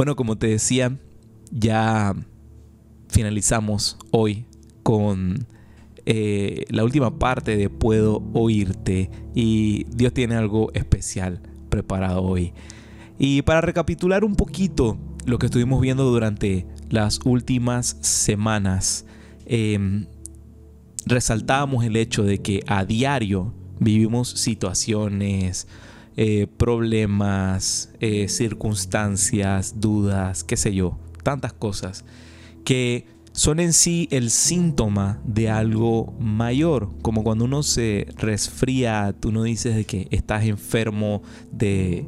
Bueno, como te decía, ya finalizamos hoy con eh, la última parte de Puedo oírte y Dios tiene algo especial preparado hoy. Y para recapitular un poquito lo que estuvimos viendo durante las últimas semanas, eh, resaltábamos el hecho de que a diario vivimos situaciones, eh, problemas, eh, circunstancias, dudas, qué sé yo, tantas cosas que son en sí el síntoma de algo mayor, como cuando uno se resfría, tú no dices de que estás enfermo de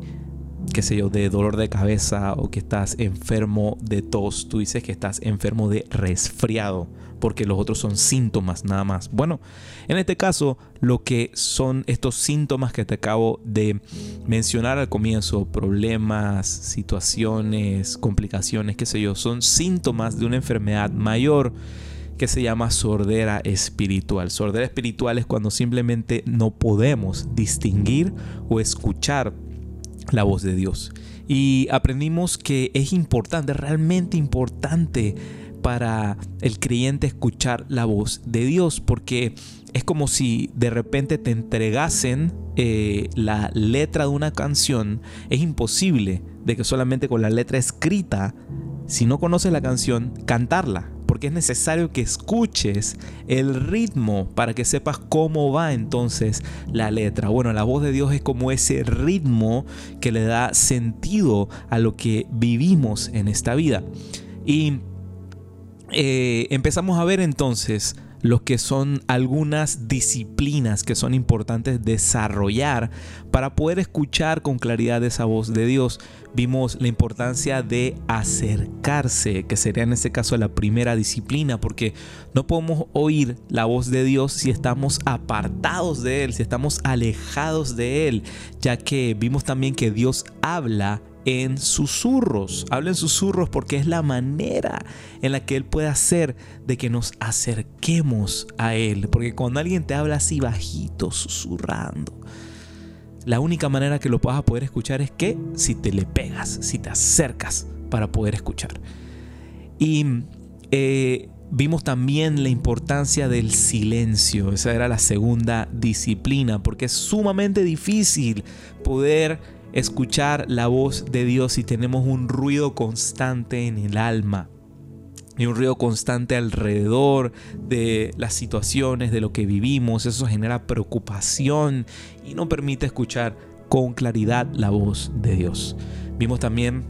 qué sé yo, de dolor de cabeza o que estás enfermo de tos, tú dices que estás enfermo de resfriado porque los otros son síntomas nada más. Bueno, en este caso, lo que son estos síntomas que te acabo de mencionar al comienzo, problemas, situaciones, complicaciones, qué sé yo, son síntomas de una enfermedad mayor que se llama sordera espiritual. Sordera espiritual es cuando simplemente no podemos distinguir o escuchar la voz de Dios. Y aprendimos que es importante, realmente importante para el creyente escuchar la voz de Dios, porque es como si de repente te entregasen eh, la letra de una canción. Es imposible de que solamente con la letra escrita, si no conoces la canción, cantarla. Porque es necesario que escuches el ritmo para que sepas cómo va entonces la letra. Bueno, la voz de Dios es como ese ritmo que le da sentido a lo que vivimos en esta vida. Y eh, empezamos a ver entonces lo que son algunas disciplinas que son importantes desarrollar para poder escuchar con claridad esa voz de Dios. Vimos la importancia de acercarse, que sería en este caso la primera disciplina, porque no podemos oír la voz de Dios si estamos apartados de Él, si estamos alejados de Él, ya que vimos también que Dios habla en susurros. Habla en susurros porque es la manera en la que Él puede hacer de que nos acerquemos a Él. Porque cuando alguien te habla así bajito, susurrando, la única manera que lo vas a poder escuchar es que si te le pegas, si te acercas para poder escuchar. Y eh, vimos también la importancia del silencio. Esa era la segunda disciplina porque es sumamente difícil poder escuchar la voz de Dios si tenemos un ruido constante en el alma y un ruido constante alrededor de las situaciones, de lo que vivimos. Eso genera preocupación y no permite escuchar con claridad la voz de Dios. Vimos también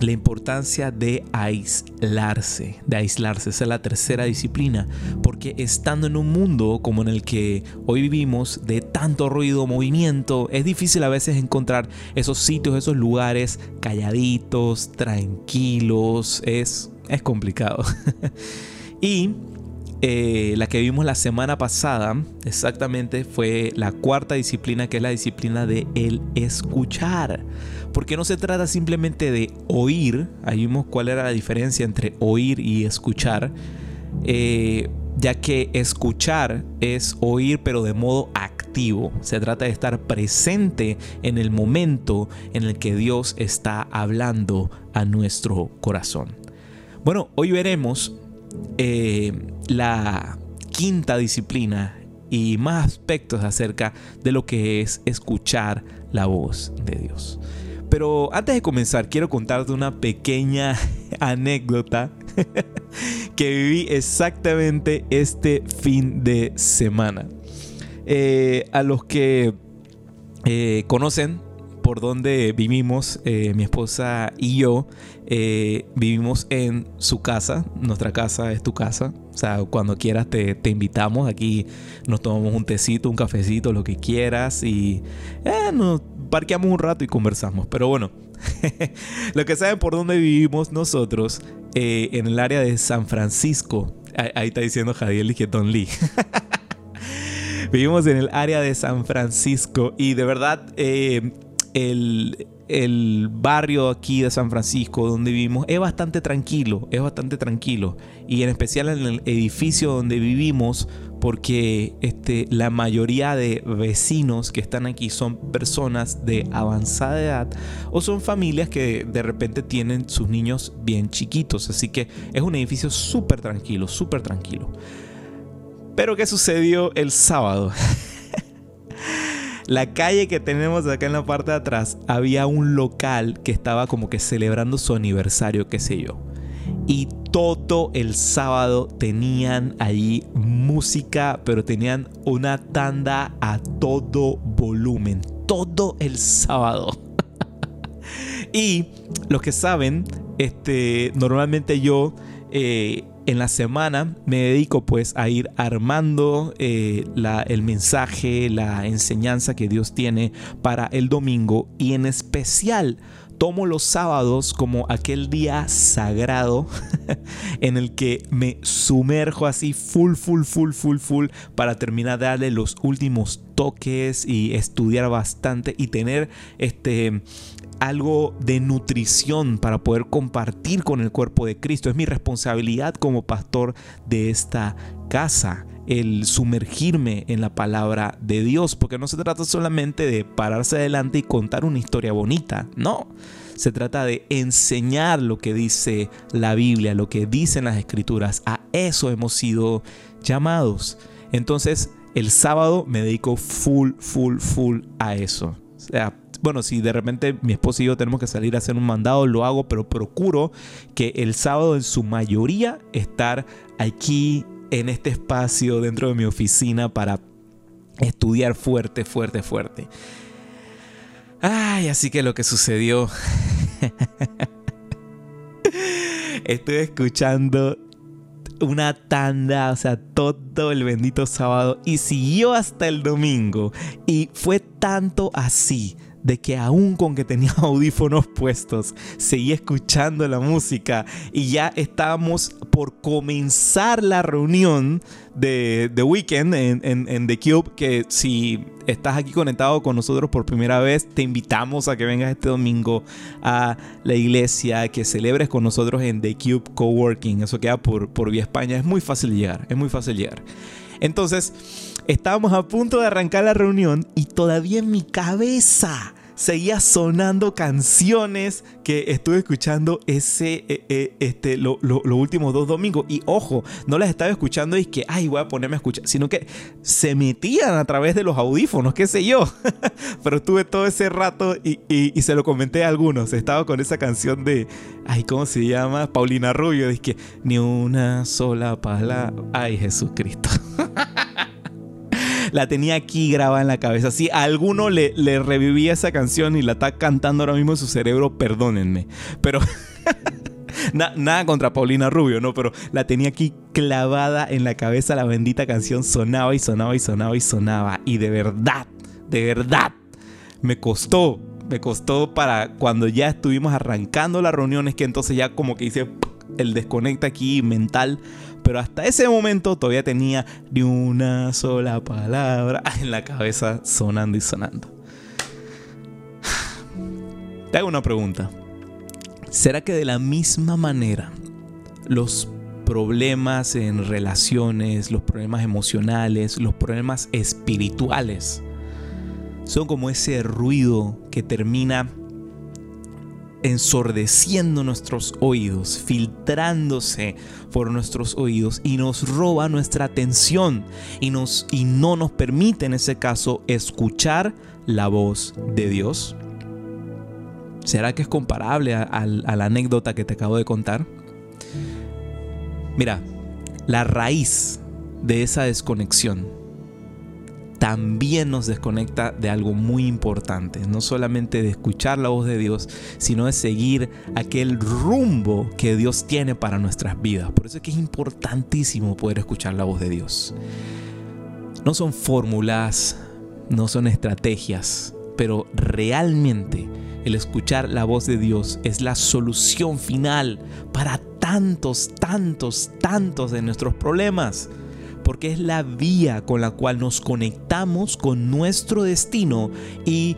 la importancia de aislarse, de aislarse, esa es la tercera disciplina, porque estando en un mundo como en el que hoy vivimos, de tanto ruido, movimiento, es difícil a veces encontrar esos sitios, esos lugares calladitos, tranquilos, es, es complicado. y eh, la que vimos la semana pasada, exactamente, fue la cuarta disciplina, que es la disciplina de el escuchar. Porque no se trata simplemente de oír, ahí vimos cuál era la diferencia entre oír y escuchar, eh, ya que escuchar es oír pero de modo activo. Se trata de estar presente en el momento en el que Dios está hablando a nuestro corazón. Bueno, hoy veremos eh, la quinta disciplina y más aspectos acerca de lo que es escuchar la voz de Dios. Pero antes de comenzar, quiero contarte una pequeña anécdota que viví exactamente este fin de semana. Eh, a los que eh, conocen por donde vivimos, eh, mi esposa y yo vivimos en su casa. Nuestra casa es tu casa. O sea, cuando quieras te, te, invitamos. Aquí nos tomamos un tecito, un cafecito, lo que quieras. Y nos parqueamos un rato y conversamos. Pero bueno, lo que saben por dónde vivimos nosotros, eh, en el área de San Francisco. Ahí, está diciendo Jadiel que Don Lee. Vivimos en el área de San Francisco y de verdad eh, el, el barrio aquí de San Francisco donde vivimos es bastante tranquilo, es bastante tranquilo. Y en especial en el edificio donde vivimos, porque este, la mayoría de vecinos que están aquí son personas de avanzada edad o son familias que de repente tienen sus niños bien chiquitos. Así que es un edificio súper tranquilo, súper tranquilo. Pero ¿qué sucedió el sábado? la calle que tenemos acá en la parte de atrás, había un local que estaba como que celebrando su aniversario, qué sé yo. Y todo el sábado tenían allí música, pero tenían una tanda a todo volumen. Todo el sábado. y los que saben, este, normalmente yo eh, en la semana me dedico pues a ir armando eh, el mensaje, la enseñanza que Dios tiene para el domingo y en especial tomo los sábados como aquel día sagrado en el que me sumerjo así full, full, full, full, full para terminar de darle los últimos toques y estudiar bastante y tener este algo de nutrición para poder compartir con el cuerpo de Cristo. Es mi responsabilidad como pastor de esta casa el sumergirme en la palabra de Dios, porque no se trata solamente de pararse adelante y contar una historia bonita, no. Se trata de enseñar lo que dice la Biblia, lo que dicen las escrituras. A eso hemos sido llamados. Entonces, el sábado me dedico full, full, full a eso. O sea, bueno, si de repente mi esposo y yo tenemos que salir a hacer un mandado, lo hago, pero procuro que el sábado en su mayoría estar aquí en este espacio dentro de mi oficina para estudiar fuerte, fuerte, fuerte. Ay, así que lo que sucedió. Estoy escuchando una tanda, o sea, todo el bendito sábado y siguió hasta el domingo. Y fue tanto así de que aún con que tenía audífonos puestos, seguía escuchando la música y ya estábamos por comenzar la reunión de, The Weekend en, en, The Cube, que si estás aquí conectado con nosotros por primera vez, te invitamos a que vengas este domingo a la iglesia, que celebres con nosotros en The Cube Coworking. Eso queda por, por Vía España. Es muy fácil llegar, es muy fácil llegar. Entonces, estábamos a punto de arrancar la reunión y todavía en mi cabeza seguía sonando canciones que estuve escuchando ese, eh, eh, este, los últimos dos domingos. Y ojo, no las estaba escuchando y que, ay, voy a ponerme a escuchar, sino que se metían a través de los audífonos, qué sé yo. Pero estuve todo ese rato y, y, se lo comenté a algunos. Estaba con esa canción de, ay, ¿cómo se llama? Paulina Rubio. Dice que ni una sola palabra. Ay, Jesucristo. la tenía aquí grabada en la cabeza. Si alguno le, revivía esa canción y la está cantando ahora mismo en su cerebro, perdónenme. Pero... nada contra Paulina Rubio, ¿no? Pero la tenía aquí clavada en la cabeza, la bendita canción sonaba y sonaba y sonaba y sonaba. Y de verdad, de verdad, me costó, me costó para cuando ya estuvimos arrancando las reuniones, que entonces ya como que hice el desconecta aquí mental pero hasta ese momento todavía tenía ni una sola palabra en la cabeza sonando y sonando. Te hago una pregunta. ¿Será que de la misma manera los problemas en relaciones, los problemas emocionales, los problemas espirituales son como ese ruido que termina ensordeciendo nuestros oídos, filtrándose por nuestros oídos y nos roba nuestra atención y, nos, y no nos permite en ese caso escuchar la voz de Dios. ¿Será que es comparable a, a la anécdota que te acabo de contar? Mira, la raíz de esa desconexión también nos desconecta de algo muy importante, no solamente de escuchar la voz de Dios, sino de seguir aquel rumbo que Dios tiene para nuestras vidas. Por eso es que es importantísimo poder escuchar la voz de Dios. No son fórmulas, no son estrategias, pero realmente el escuchar la voz de Dios es la solución final para tantos, tantos, tantos de nuestros problemas porque es la vía con la cual nos conectamos con nuestro destino y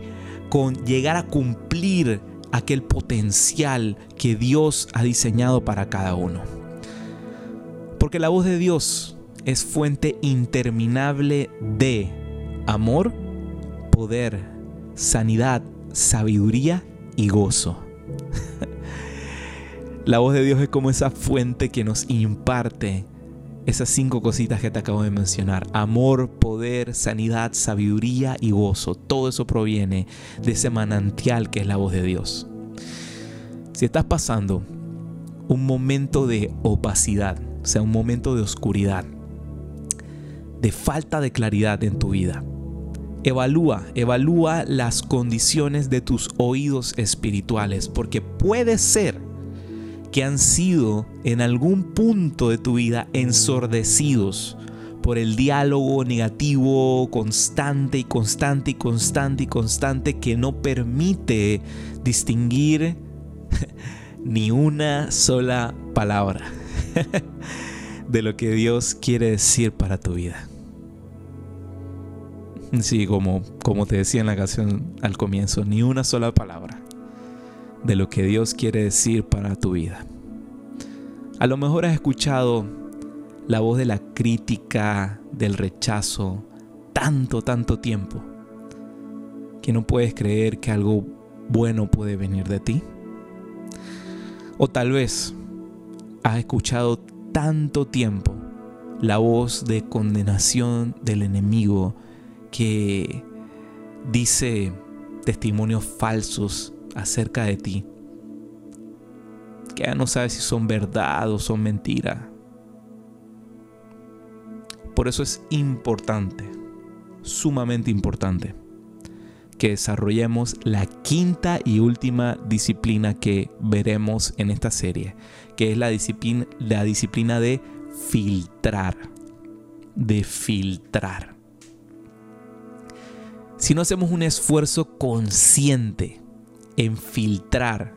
con llegar a cumplir aquel potencial que Dios ha diseñado para cada uno. Porque la voz de Dios es fuente interminable de amor, poder, sanidad, sabiduría y gozo. la voz de Dios es como esa fuente que nos imparte esas cinco cositas que te acabo de mencionar. Amor, poder, sanidad, sabiduría y gozo. Todo eso proviene de ese manantial que es la voz de Dios. Si estás pasando un momento de opacidad, o sea, un momento de oscuridad, de falta de claridad en tu vida, evalúa, evalúa las condiciones de tus oídos espirituales, porque puede ser que han sido en algún punto de tu vida ensordecidos por el diálogo negativo constante y constante y constante y constante que no permite distinguir ni una sola palabra de lo que Dios quiere decir para tu vida. Sí, como, como te decía en la canción al comienzo, ni una sola palabra de lo que Dios quiere decir para tu vida. A lo mejor has escuchado la voz de la crítica, del rechazo, tanto, tanto tiempo, que no puedes creer que algo bueno puede venir de ti. O tal vez has escuchado tanto tiempo la voz de condenación del enemigo que dice testimonios falsos acerca de ti, que ya no sabes si son verdad o son mentira. Por eso es importante, sumamente importante, que desarrollemos la quinta y última disciplina que veremos en esta serie, que es la disciplina, la disciplina de filtrar, de filtrar. Si no hacemos un esfuerzo consciente en filtrar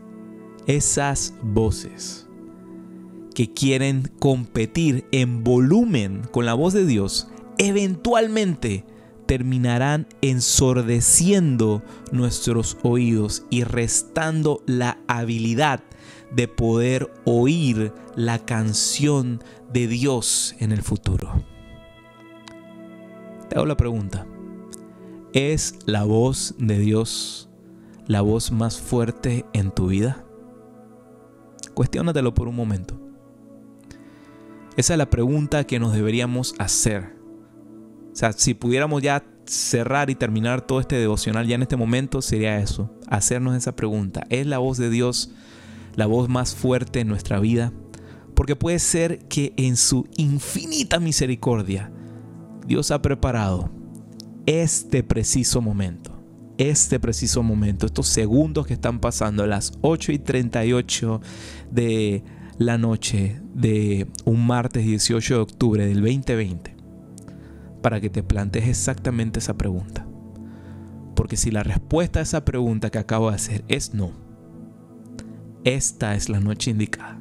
esas voces que quieren competir en volumen con la voz de Dios, eventualmente terminarán ensordeciendo nuestros oídos y restando la habilidad de poder oír la canción de Dios en el futuro. Te hago la pregunta. ¿Es la voz de Dios la voz más fuerte en tu vida? Cuestiónatelo por un momento. Esa es la pregunta que nos deberíamos hacer. O sea, si pudiéramos ya cerrar y terminar todo este devocional ya en este momento, sería eso, hacernos esa pregunta. ¿Es la voz de Dios la voz más fuerte en nuestra vida? Porque puede ser que en su infinita misericordia, Dios ha preparado este preciso momento este preciso momento, estos segundos que están pasando, las 8 y 38 de la noche de un martes 18 de octubre del 2020, para que te plantees exactamente esa pregunta. Porque si la respuesta a esa pregunta que acabo de hacer es no, esta es la noche indicada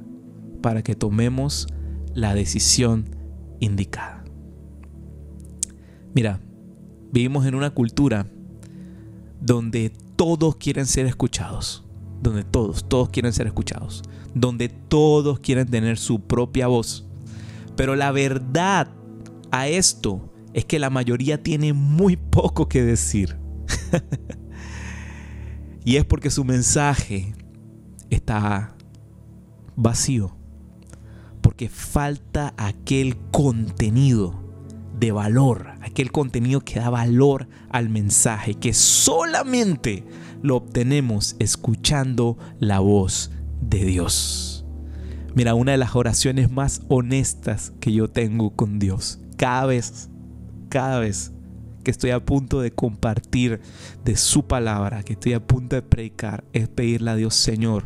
para que tomemos la decisión indicada. Mira, vivimos en una cultura donde todos quieren ser escuchados, donde todos, todos quieren ser escuchados, donde todos quieren tener su propia voz. Pero la verdad a esto es que la mayoría tiene muy poco que decir. y es porque su mensaje está vacío. Porque falta aquel contenido de valor, aquel contenido que da valor al mensaje, que solamente lo obtenemos escuchando la voz de Dios. Mira, una de las oraciones más honestas que yo tengo con Dios, cada vez, cada vez que estoy a punto de compartir de su palabra, que estoy a punto de predicar, es pedirle a Dios, Señor,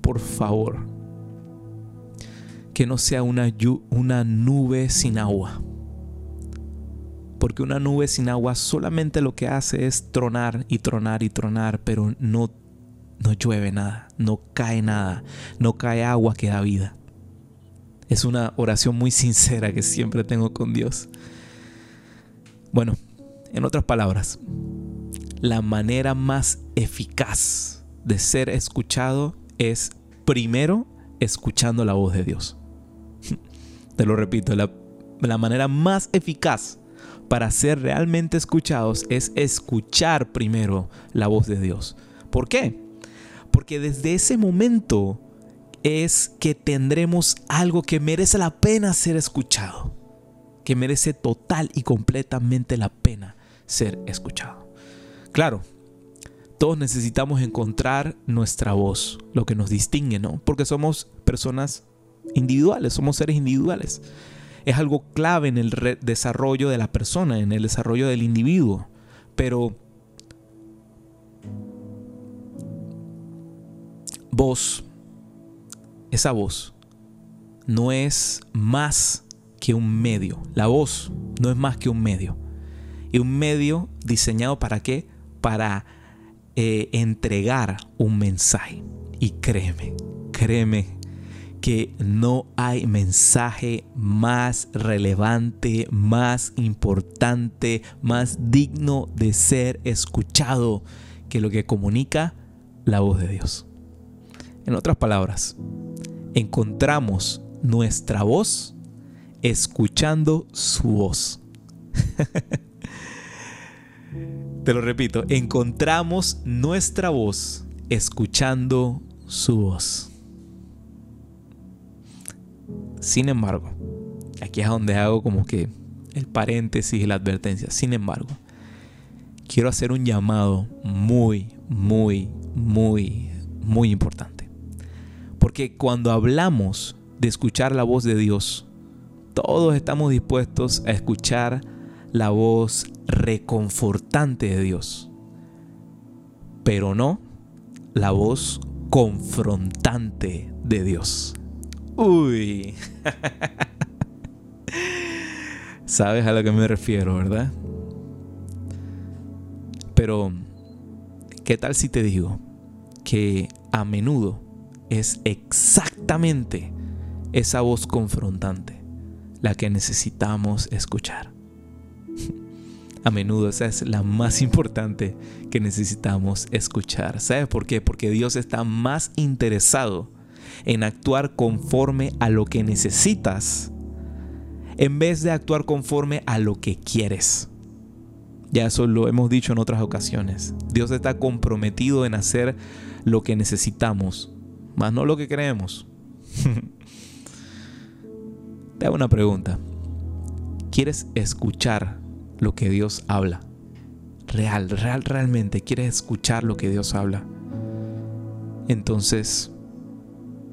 por favor, que no sea una, una nube sin agua porque una nube sin agua solamente lo que hace es tronar y tronar y tronar, pero no, no llueve nada, no cae nada, no cae agua que da vida. Es una oración muy sincera que siempre tengo con Dios. Bueno, en otras palabras, la manera más eficaz de ser escuchado es primero escuchando la voz de Dios. Te lo repito, la, la manera más eficaz para ser realmente escuchados es escuchar primero la voz de Dios. ¿Por qué? Porque desde ese momento es que tendremos algo que merece la pena ser escuchado, que merece total y completamente la pena ser escuchado. Claro, todos necesitamos encontrar nuestra voz, lo que nos distingue, ¿no? Porque somos personas individuales, somos seres individuales. Es algo clave en el desarrollo de la persona, en el desarrollo del individuo. Pero voz, esa voz, no es más que un medio. La voz no es más que un medio. Y un medio diseñado para qué? Para eh, entregar un mensaje. Y créeme, créeme que no hay mensaje más relevante, más importante, más digno de ser escuchado que lo que comunica la voz de Dios. En otras palabras, encontramos nuestra voz escuchando su voz. Te lo repito, encontramos nuestra voz escuchando su voz. Sin embargo, aquí es donde hago como que el paréntesis y la advertencia. Sin embargo, quiero hacer un llamado muy, muy, muy, muy importante. Porque cuando hablamos de escuchar la voz de Dios, todos estamos dispuestos a escuchar la voz reconfortante de Dios, pero no la voz confrontante de Dios. Uy. Sabes a lo que me refiero, ¿verdad? Pero, ¿qué tal si te digo que a menudo es exactamente esa voz confrontante la que necesitamos escuchar? a menudo esa es la más importante que necesitamos escuchar. ¿Sabes por qué? Porque Dios está más interesado en actuar conforme a lo que necesitas en vez de actuar conforme a lo que quieres. Ya eso lo hemos dicho en otras ocasiones. Dios está comprometido en hacer lo que necesitamos, más no lo que creemos. Te hago una pregunta. ¿Quieres escuchar lo que Dios habla. Real, real, realmente quieres escuchar lo que Dios habla. Entonces,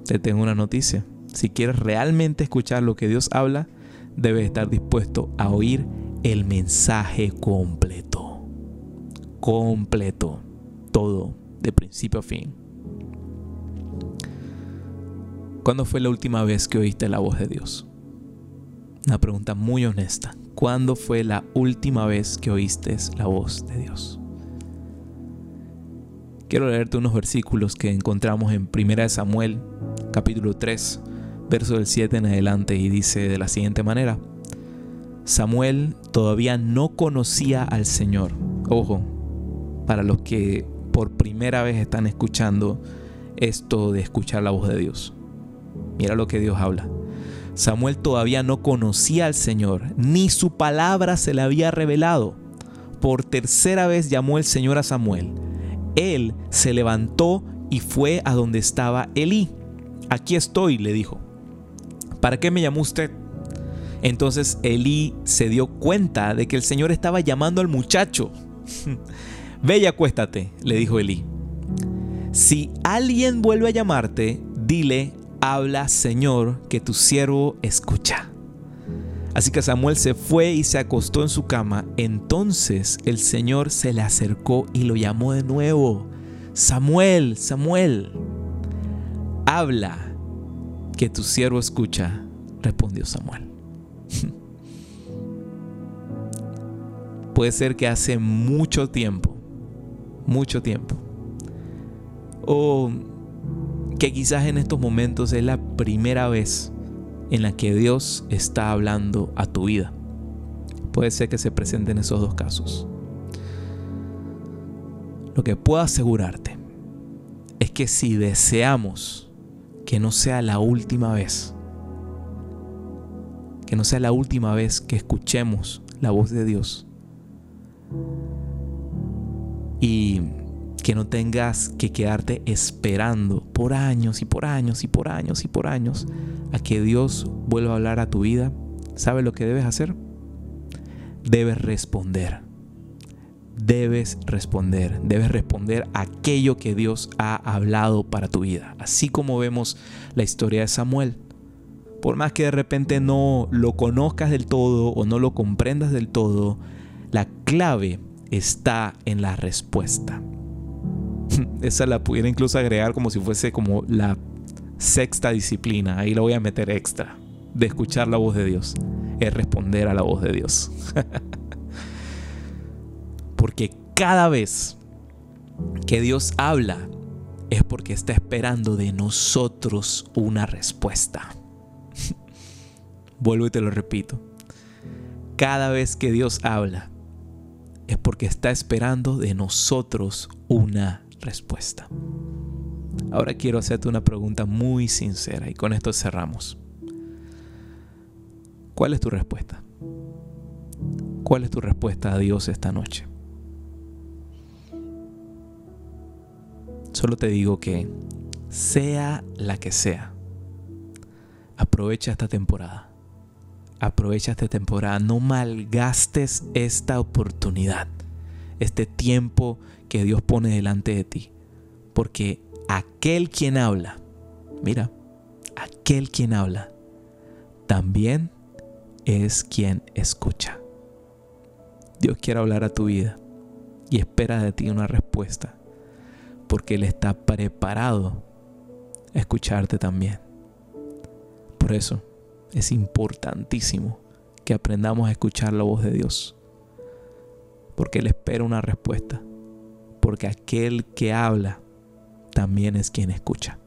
te tengo una noticia. Si quieres realmente escuchar lo que Dios habla, debes estar dispuesto a oír el mensaje completo. Completo. Todo, de principio a fin. ¿Cuándo fue la última vez que oíste la voz de Dios? Una pregunta muy honesta. ¿Cuándo fue la última vez que oíste la voz de Dios? Quiero leerte unos versículos que encontramos en 1 Samuel, capítulo 3, verso del 7 en adelante, y dice de la siguiente manera. Samuel todavía no conocía al Señor. Ojo, para los que por primera vez están escuchando esto de escuchar la voz de Dios. Mira lo que Dios habla. Samuel todavía no conocía al Señor, ni su palabra se le había revelado. Por tercera vez llamó el Señor a Samuel. Él se levantó y fue a donde estaba Elí. Aquí estoy, le dijo. ¿Para qué me llamó usted? Entonces Elí se dio cuenta de que el Señor estaba llamando al muchacho. Ve y acuéstate, le dijo Elí. Si alguien vuelve a llamarte, dile, habla Señor, que tu siervo escucha. Así que Samuel se fue y se acostó en su cama. Entonces el Señor se le acercó y lo llamó de nuevo. Samuel, Samuel, habla, que tu siervo escucha, respondió Samuel. Puede ser que hace mucho tiempo, mucho tiempo, o que quizás en estos momentos es la primera vez en la que Dios está hablando a tu vida. Puede ser que se presenten esos dos casos. lo que puedo asegurarte es que si deseamos que no sea la última vez, que no sea la última vez que escuchemos la voz de Dios y que no tengas que quedarte esperando por años y por años y por años y por años a que Dios vuelva a hablar a tu vida, ¿sabes lo que debes hacer? Debes responder. Debes responder, debes responder aquello que Dios ha hablado para tu vida. Así como vemos la historia de Samuel. Por más que de repente no lo conozcas del todo o no lo comprendas del todo, la clave está en la respuesta. Esa la pudiera incluso agregar como si fuese como la sexta disciplina. Ahí la voy a meter extra. De escuchar la voz de Dios. Es responder a la voz de Dios. porque cada vez que Dios habla es porque está esperando de nosotros una respuesta. Vuelvo y te lo repito. Cada vez que Dios habla es porque está esperando de nosotros una respuesta. Ahora quiero hacerte una pregunta muy sincera y con esto cerramos. ¿Cuál es tu respuesta? ¿Cuál es tu respuesta a Dios esta noche? Solo te digo que sea la que sea, aprovecha esta temporada. Aprovecha esta temporada. No malgastes esta oportunidad, este tiempo que Dios pone delante de ti. Porque aquel quien habla, mira, aquel quien habla, también es quien escucha. Dios quiere hablar a tu vida y espera de ti una respuesta, porque Él está preparado a escucharte también. Por eso es importantísimo que aprendamos a escuchar la voz de Dios, porque Él espera una respuesta porque aquel que habla también es quien escucha.